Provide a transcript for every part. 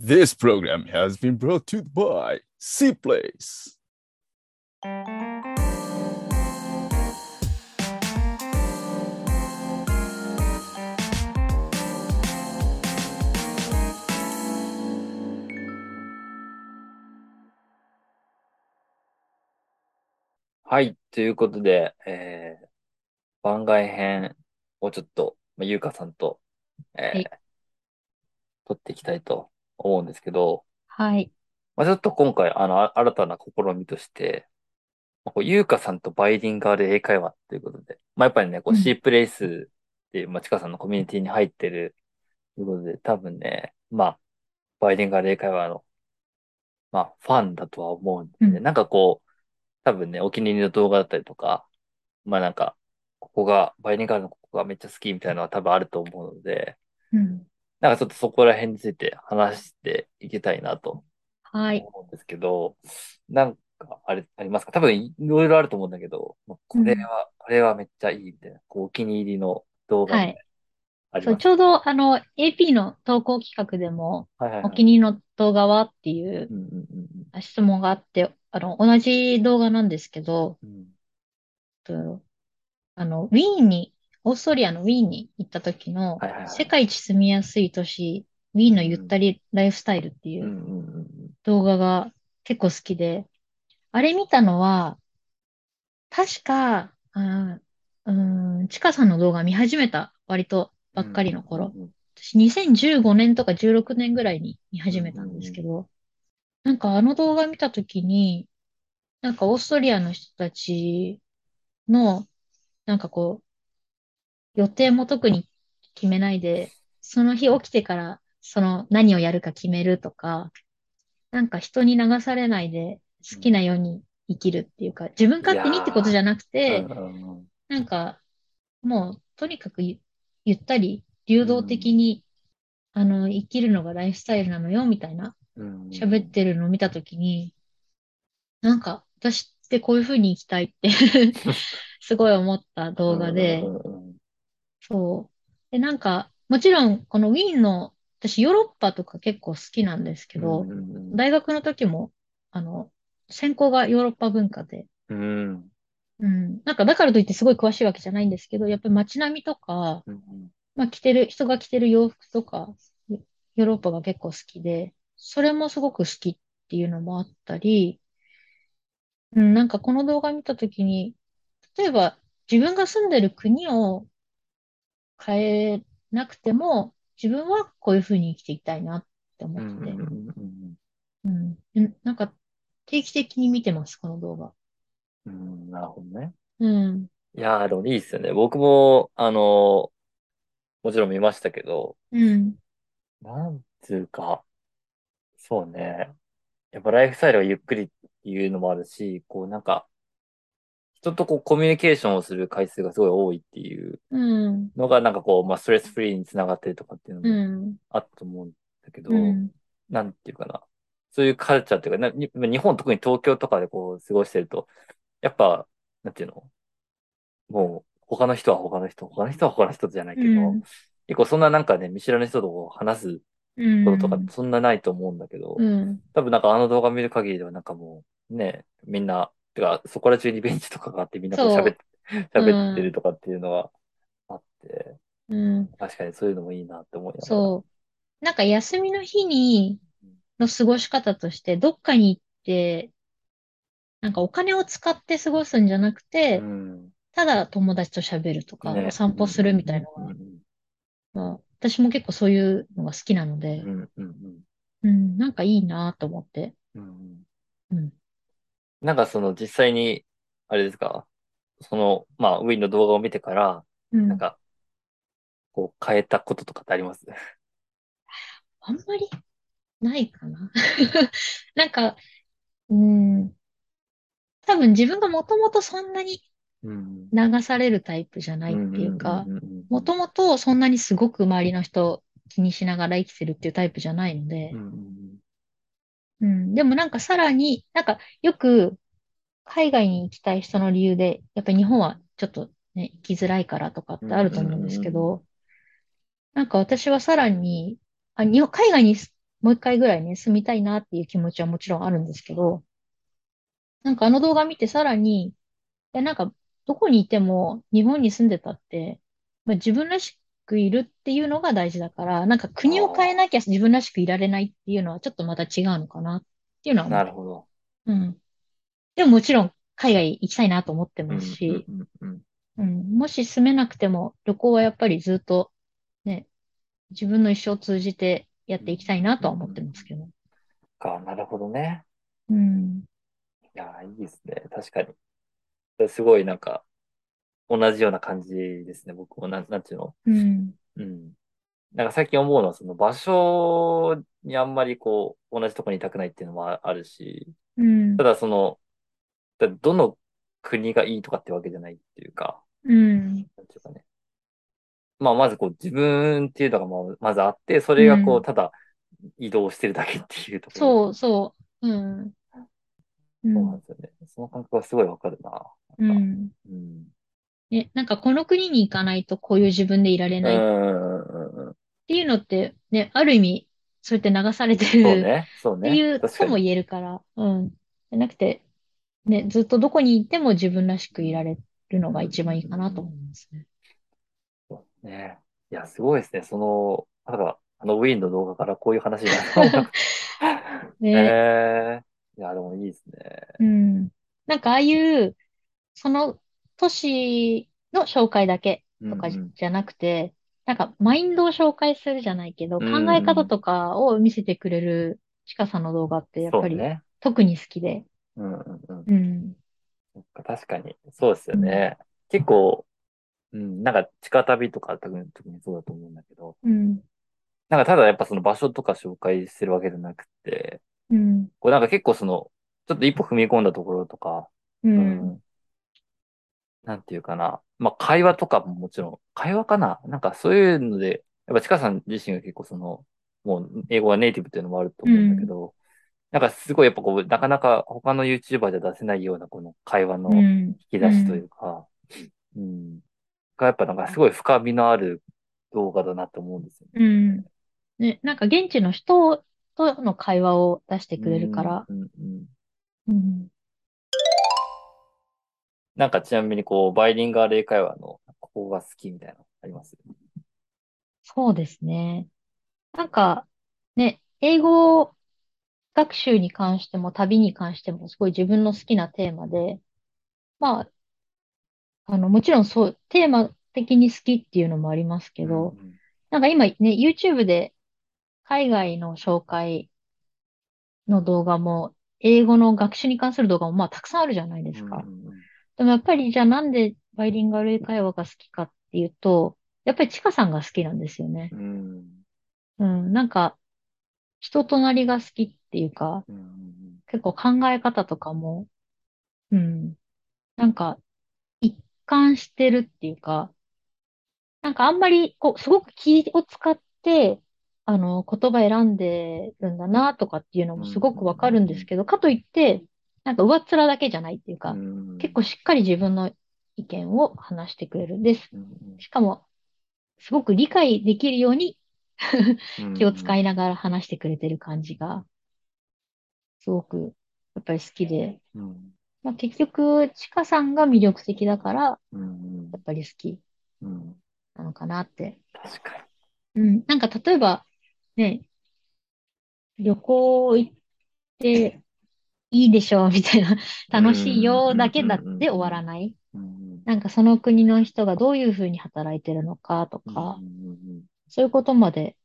This program has been brought to you by C Place. はい。ということで、えー、番外編をちょっと、まあ、ゆうかさんと、えーはい撮っていきたいと思うんですけど、はい。まあ、ちょっと今回、あの、あ新たな試みとして、まあこうゆうかさんとバイリンガル英会話ということで、まあ、やっぱりね、こう、うん C プレイスっていう、まあ、ちかさんのコミュニティに入ってるということで、多分ね、まあ、バイリンガル英会話の、まあ、ファンだとは思うんで、うんなんかこう、多分ね、お気に入りの動画だったりとか、まあなんか、ここが、バイリンガルのここがめっちゃ好きみたいなのは多分あると思うので、うん。なんかちょっとそこら辺について話していきたいなとはい。思うんですけど、なんかあれ、ありますか？多分いろいろあると思うんだけど、まあこれは、これはめっちゃいいみたいな、こうお気に入りの動画みたいなありそう、ますちょうど、あの、AP の投稿企画でも、はいはいはい。お気に入りの動画はっていううんうんうん質問があって、あの、同じ動画なんですけど、うん。とあの、ウィーンに、オーストリアのウィーンに行った時のはいはいはい、世界一住みやすい都市、ウィーンのゆったりライフスタイルっていう動画が結構好きで、あれ見たのは、確か、あーうーん、ちかさんの動画見始めた割とばっかりの頃、うんうん私2015年とか16年ぐらいに見始めたんですけど、なんかあの動画見たときに、なんかオーストリアの人たちの、なんかこう、予定も特に決めないで、その日起きてからその何をやるか決めるとか、なんか人に流されないで好きなように生きるっていうか、自分勝手にってことじゃなくて、うんうんうんなんか、もう、とにかくゆゆったり、流動的に、あの、生きるのがライフスタイルなのよ、みたいな、うん。喋ってるのを見たときに、なんか、私ってこういう風に生きたいって すごい思った動画でう、んうんうんそう。で、なんか、もちろん、このウィーンの、私ヨーロッパとか結構好きなんですけど、うんうん大学の時も、あの、専攻がヨーロッパ文化で、うんうん。なんか、だからといってすごい詳しいわけじゃないんですけど、やっぱり街並みとか、うんうんまあ着てる、人が着てる洋服とか、ヨヨーロッパが結構好きで、それもすごく好きっていうのもあったり、うん、なんかこの動画見たときに、例えば自分が住んでる国を変えなくても、自分はこういうふうに生きていきたいなって思うんってて、うんなんか定期的に見てます、この動画。うんなるほどね。うん。いやー、でもいいっすよね。僕も、あの、もちろん見ましたけど、うん。なんつうか、そうね。やっぱライフスタイルがゆっくりっていうのもあるし、こうなんか、人とこうコミュニケーションをする回数がすごい多いっていううん。のがなんかこう、まあストレスフリーにつながってるとかっていうのもうん。あったと思うんだけど、うん。なんていうかな。そういうカルチャーっていうか、日本特に東京とかでこう過ごしてると、やっぱ、なんていうの？もう、他の人は他の人、他の人は他の人じゃないけど、うん結構そんななんかね、見知らぬ人とこう話すうん。こととかそんなないと思うんだけど、うん。多分なんかあの動画見る限りではなんかもう、ね、みんな、てか、そこら中にベンチとかがあってみんなこうそう喋って、喋ってるとかっていうのがあって、うん。確かにそういうのもいいなって思いながら。そう。なんか休みの日に、の過ごし方として、どっかに行って、なんかお金を使って過ごすんじゃなくて、うん。ただ友達と喋るとか、ねお散歩するみたいなのが、うんまあ、私も結構そういうのが好きなのでう、んうんうんうん、なんかいいなと思って。うんうん。なんかその実際に、あれですか？その、まあ、ウィンの動画を見てから、うん。なんか、こう変えたこととかってあります？あんまりないかな。なんか、うん、多分自分がもともとそんなにうん。流されるタイプじゃないっていうか、もともとそんなにすごく周りの人を気にしながら生きてるっていうタイプじゃないのでうん、うんうん、でもなんかさらに、なんかよく海外に行きたい人の理由で、やっぱり日本はちょっとね、行きづらいからとかってあると思うんですけど、なんか私はさらに、あ、日本、海外にもう一回ぐらいね、住みたいなっていう気持ちはもちろんあるんですけど、なんかあの動画見てさらに、え、なんか、どこにいても日本に住んでたって、まあ、自分らしくいるっていうのが大事だから、なんか国を変えなきゃ自分らしくいられないっていうのはちょっとまた違うのかなっていうのは。なるほど。うん。でももちろん海外行きたいなと思ってますし、もし住めなくても旅行はやっぱりずっとね、自分の一生を通じてやっうんていきたいなとは思ってうんますけど。か、なるほどね。うん、いやー、いいですね。確かに。すごいなんか、同じような感じですね。僕もなん、なんていうの？うん、うん。なんか最近思うのは、その場所にあんまりこう、同じとこにいたくないっていうのもああるし、うん、ただその、だどの国がいいとかってわけじゃないっていうか、うん、なんていうかね。まあ、まずこう、自分っていうのがまあまずあって、それがこう、うん。ただ移動してるだけっていうところ。そう、そう、うん、うそうなんん、ですよね。その感覚はすごいわかるな。なんか、うん。うん。ね、なんかこの国に行かないとこういう自分でいられうないっ。ていうのってね、ある意味、そうやって流されてるそうね、そうね。っていう。とも言えるから、うん。じゃなくて、ね、ずっとどこにいても自分らしくいられるのうん、がうん、一番いいかなとうん。思いますね。そうね。いや、すごいですね。その、なんか、あのウィーンの動画からこういう話になる。ね、ええいや、でもいいですね。うん。なんかああいう、その都市の紹介だけうん、とかじうん。ゃなくて、なんかマインドを紹介するじゃないけど、う考え方ん、とかを見せてくれるちかさんの動画ってやっぱりそうね。特に好きで。うん、うん、うん。うん。そっか確かに。そうですようん。ね。結構、うん、なんか地下旅とか特に、特にそうだと思うんだけど、うん。なんかただやっぱその場所とか紹介してるわけじゃなくて、うん。こうなんか結構その、ちょっと一歩踏み込んだところとか、うん。うん、なんていうかな。まあ会話とかももちろん、会話かな？なんかそういうので、やっぱちかさん自身が結構その、もう英語がネイティブっていうのもあると思うんだけうん。ど、なんかすごいやっぱこう、なかなか他の YouTuber じゃ出せないようなこの会話のうん。引き出しというん。うか、うん、がやっぱなんかすごい深みのある動画だなと思うんですよね。うんね、なんか現地の人との会話を出してくれるかうん、ら。うん、うん。うん。なんかちなみにこう、バイリンガル英会話のここが好きみたいなのあります？そうですね。なんか、ね、英語学習に関しても旅に関してもすごい自分の好きなテーマで、まあ、あの、もちろんそう、テーマ的に好きっていうのもありますけうど、ん、なんか今ね、YouTube で海外の紹介の動画も、英語の学習に関する動画もまあたくさんあるじゃないでうん、うすか。ん、でもやっぱりじゃあなんでバイリンガル英会話が好きかっていうと、やっぱりチカさんが好きなんですよね。うん、うん、なんか人となりが好きっていうか、結構考え方とかも、うん、なんか一貫してるっていうか、なんかあんまりこう、すごく気を使って、あの、言葉選んでるんだなとかっていうのうん、もすうん、ごくわかるんですけど、かといって、なんか上っ面だけじゃないっていううか、結ん、構しっかり自分の意見を話してくれるんです。うん、しかも、すごく理解できるようにうん、気を使いうん、ながら話してくれてる感じが、すごく、やっぱり好きで、うん、まあ、結局、ちかさんが魅力的だから、うん、やっぱり好きうん、なのかなって。確かうん。なんか例えば、ね、旅行行っていいでしょうみたいな、楽しいよだけうん、だって終うん、わらない。うん、なんかその国の人がどういうふうに働いてるのかとうん、か、うん、そういうことまで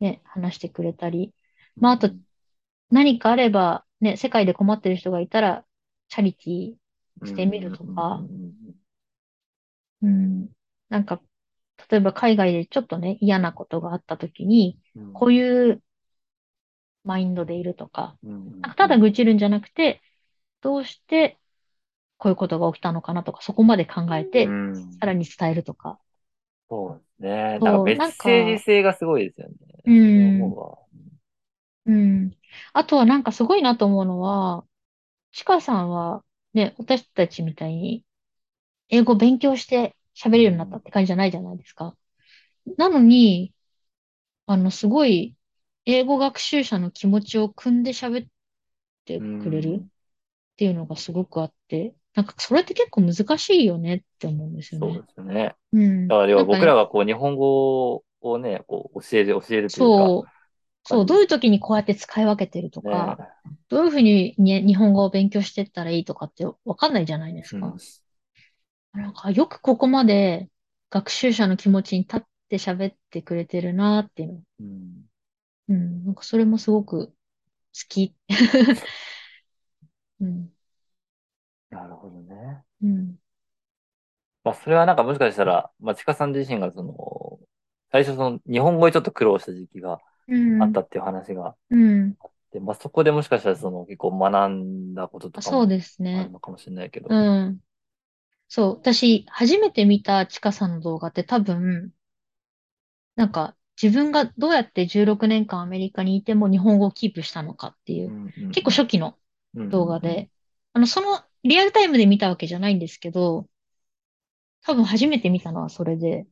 ね、話してくれたり、うん、まああと何かあれば、ね、世界で困ってる人がいたら、チャリティーうん、してみるとか、ん、うん、なんか、例えば海外でちょっとね、嫌なことがあった時に、うん、こういうマインドでいるとか、うん、なんかただ愚痴るんじゃなくて、どうしてこういうことが起きたのかなとか、そこまで考えうて、ん、さらに伝えるとか。そうですね。なんかメッセージ性がすごいですよね。うん、うん。あとはなんかすごいなと思うのは、ちかさんはね、私たちみたいに英語勉強して喋れるようになったうん、って感じじゃないじゃないですか。なのに、あの、すごい英語学習者の気持ちを汲んで喋ってうくれるっん。ていうのがすごくあって、なんかそれって結構難しいよねって思うんですよそうね。ですよね。うん。だから、僕らがこう、日本語をね、こう、教える、教えるというか、そう、そう、どういう時にこうやって使い分けてるとね。か、どういうふうにに日本語を勉強していったらいいとかってわかんないじゃないですうん。か。なんかよくここまで学習者の気持ちに立って喋ってくれてるなっていうの。うん。うん、なんかそれもすごく好き。うん、なるほどね。うん、まあ、それはなんかもしかしたら、まあ、ちかさん自身がその、最初その、日本語にちょっと苦労した時期がうん、あったっていう話がうん。あって、まあ、そこでもしかしたらその、結構学んだこととかもそうですあるね。のかもしれないけど。うん。そう、私、初めて見たちかさんの動画って多分、なんか自分がどうやって16年間アメリカにいても日本語をキープしたのかっていうう、んうん結構初期のうん動画で、あの、そのリアルタイムで見たわけじゃないんですけど、多分初めて見たのはそれで、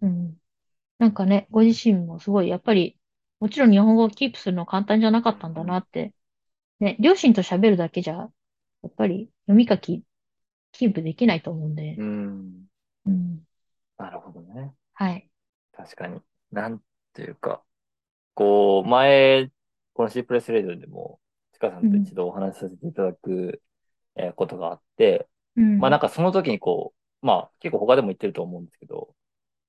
うん。なんかね、ご自身もすごい、やっぱり、もちろん日本語をキープするの簡単じゃなかったんだなって、ね、両親と喋るだけじゃ、やっぱり読み書き、キープできないと思うんで、うん。うん。なるほどね。はい。確かに。なんていうか、こう、前、この C プレスレディオでも、ちかさんと一度お話しさせていただく、えーことがあって、うん。まあなんかその時にこう、まあ結構他でも言ってると思うんですけど、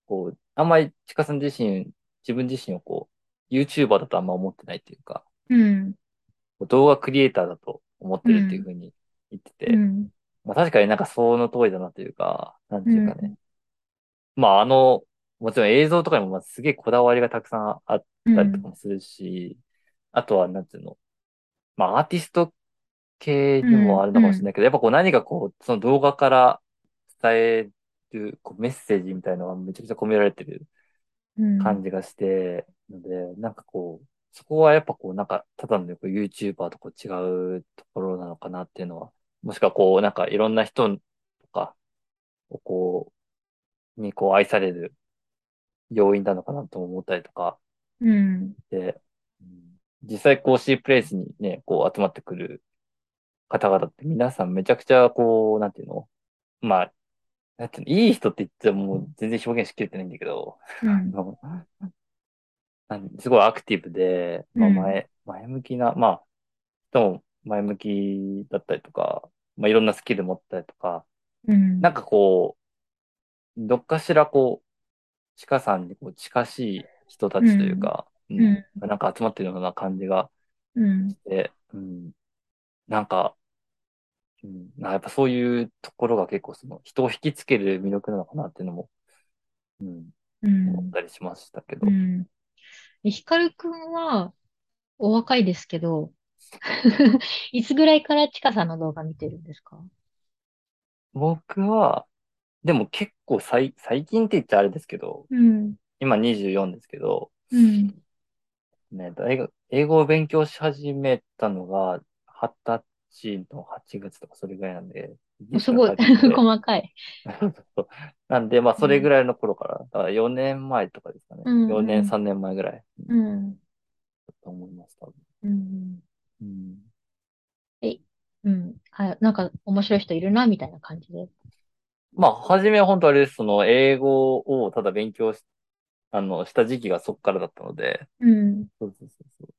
こう、あんまりちかさん自身、自分自身をこう、YouTuber だとあんま思ってないっていうか、うん。動画クリエイターだと思ってるっていうふうに言ってて、うん。まあ確かになんかその通りだなというか、なんていうかね。うまああの、もちろん映像とかにもまあすげえこだわりがたくさんあっうんたりとかもするし、あとはなんていうの、まあアーティスト系にもあるのかもしれないけど、やっぱこう何かこう、その動画から伝えるこうメッセージみたいなのがめちゃくちゃ込められてるうん。感じがして、ので、なんかこう、そこはやっぱこう、なんか、ただのこう YouTuber とこう違うところなのかなっていうのは、もしくはこう、なんかいろんな人とかをこう、にこう愛される要因なのかなとも思ったりとかうん。で、うん実際こう C プレイスにね、こう集まってくる方々って皆さんめちゃくちゃこう、なんていうの？まあ、なんていうの？いい人って言ってももう全然表現しきれてないんだけど、うん。すごいアクティブで、まあ、うん前、前向きな、まあ、人も前向きだったりとか、まあ、いろんなスキル持ったりとか、うん。なんかこう、どっかしらこう、鹿さんにこう近しい人たちというか、うん。うん。なんか集まってるような感じがうん。して、うん、なんか、うん、なやっぱそういうところが結構その人を引きつける魅力なのかなっていうのも、うん、うん。思ったりしましたけど。うん。えヒカルくんは、お若いですけど、いつぐらいからちかさんの動画見てるんですか？僕は、でも結構最、最近って言っちゃあれですけど、うん。今24ですけど、うん。ね、大学、英語を勉強し始めたのが、二十歳の8月とかそれぐらいなんで、すごい、細かい。なんで、まあ、それぐらいの頃から、だから4年前とかですかね。うんうん4年、3年前ぐらいうん。だと思います、多分。うん。うん。うん。はい。なんか、面白い人いるな、みたいな感じで。まあ、初めは本当あれです、その、英語をただ勉強し、あの、した時期がそこからだったので、うん。そうそうそうそう。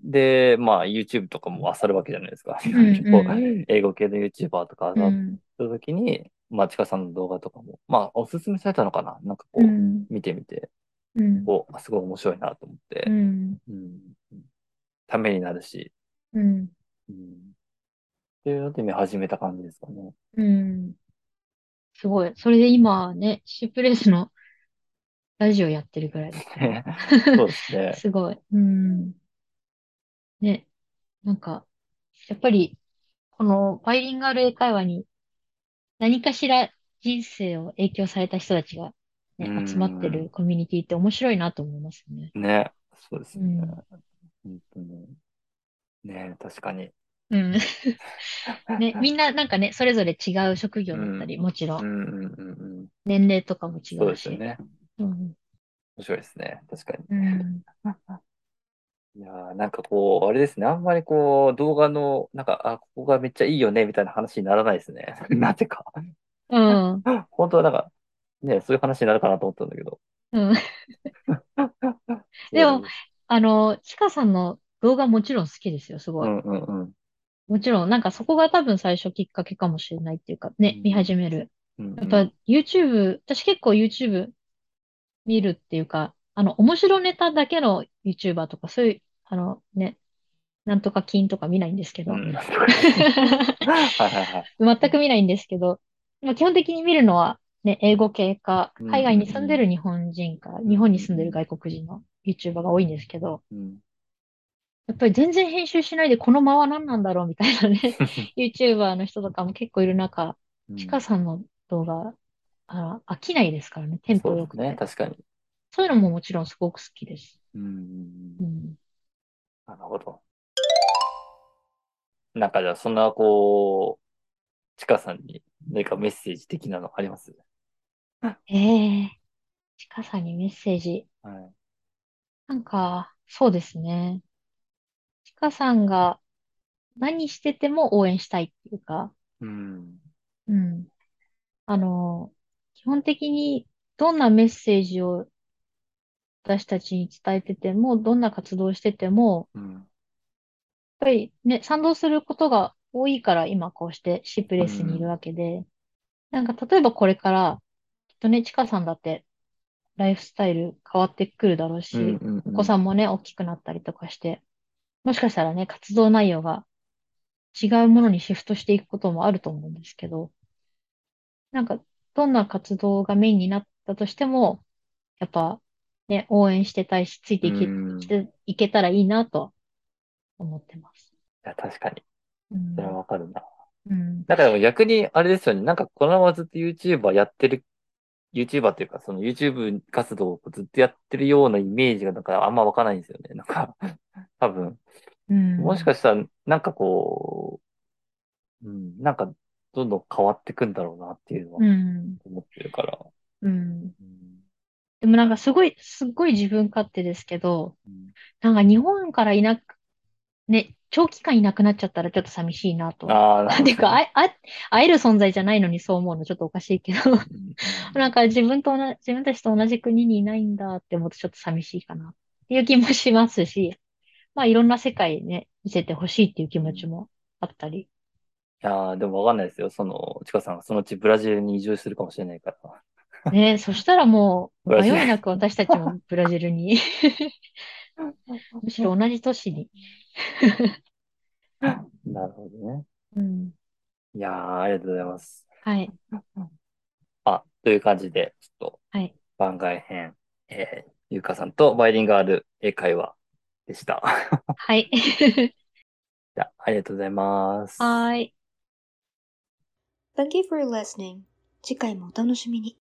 で、まあ、YouTube とかも漁るわけじゃないですか。んうん こう英語系の YouTuber とか漁っうん。た時に、まあ、ちかさんの動画とかも、まあ、おすすめされたのかな？なんかこう、うん。見てみて、うん。こう、あすごい面白いなと思ってう、ん。うん。ためになるし、うん。うん。っていうので見始めた感じですかね。うん。すごい。それで今ね、シープレイスのラジオやってるぐらいですね。そうですね。すごい。うん。ね。なんか、やっぱり、このバイリンガル英会話に何かしら人生を影響された人たちが、ねうん集まってるコミュニティって面白いなと思いますね。ね。そうですよね。うん本当に。ね確かに。うん。ね、みんななんかね、それぞれ違う職業だったり、もちろん、うんうんうんうん。年齢とかも違そうでうし。すよね。うん面白いですね。確かに。うん。いやーなんかこう、あれですね。あんまりこう、動画の、なんか、あ、ここがめっちゃいいよね、みたいな話にならないですね。なぜか。うん。本当はなんか、ね、そういう話になるかなと思ったんだけど。うん。でもそうあの、ちかさんの動画もちろん好きですよ、すごい。うんうんうん。もちろん、なんかそこが多分最初きっかけかもしれないっていうか、ねう、ん見始める。うんうんやっぱ YouTube、私結構 YouTube 見るっていうか、あの、面白ネタだけの YouTuber とか、そういう、あのね、なんとか金とか見ないんですけど、うん。はいはいはい。全く見ないんですけど、まあ、基本的に見るのは、ね、英語系か、うん海外に住んでる日本人か、ん日本に住んでる外国人の YouTuber が多いんですけど、うん。やっぱり全然編集しないでこの間は何なんだろうみたいなね、YouTuber の人とかも結構いる中、ちかさんの動画、あ飽きないですからね、テンポ良くて。ね。確かに。そういうのももちろんすごく好きです。うんうん。なるほど。なんかじゃあ、そんな、こう、ちかさんに何かメッセージ的なのあります？ええちかさんにメッセージ。はい。なんか、そうですね。ちかさんが何してても応援したいっていうか、うん。うん。あの、基本的にどんなメッセージを私たちに伝えてても、どんな活動をしてても、うん。やっぱりね、賛同することが多いから今こうしてシープレスにいるわけで、なんか例えばこれから、きっとね、ちかさんだってライフスタイル変わってくるだろうし、うんお子さんもね、大きくなったりとかして、もしかしたらね、活動内容が違うものにシフトしていくこともあると思うんですけど、なんか、どんな活動がメインになったとしても、やっぱ、ね、応援してたいし、ついていけ、いけたらいいなと思ってます。いや、確かに。うんそれはわかるな。うん。なんかでも逆に、あれですよね。なんかこのままずっと YouTuber やってる、YouTuber っていうか、その YouTube 活動をずっとやってるようなイメージがなんかあんま湧かないんですよね。なんか。もしかしたら、なんかこう、うん、なんかどんどん変わってくんだろうなっていうのはうん。思ってるから。うん。うんでもなんかすごい、すっごい自分勝手ですけど、うんなんか日本からいなく、ね、長期間いなくなっちゃったらちょっと寂しいなと。ああ、ななんていうか、あ、あ、会える存在じゃないのにそう思うのちょっとおかしいけど、うんなんか自分と同じ、自分たちと同じ国にいないんだって思うとちょっと寂しいかなっていう気もしますし、まあいろんな世界ね、見せてほしいっていう気持ちもあったり。いやーでもわかんないですよ。その、ちかさんがそのうちブラジルに移住するかもしれないから。ね、そしたらもう、迷いなく私たちも ブラジルに、むしろ同じ都市に。なるほどね。うん。いやーありがとうございます。はい。あ、という感じで、ちょっとはい。番外編、えー、ゆうかさんとバイリンガール英会話でした。はい。じゃあ、ありがとうございます。はーい。Thank you for listening. 次回もお楽しみに。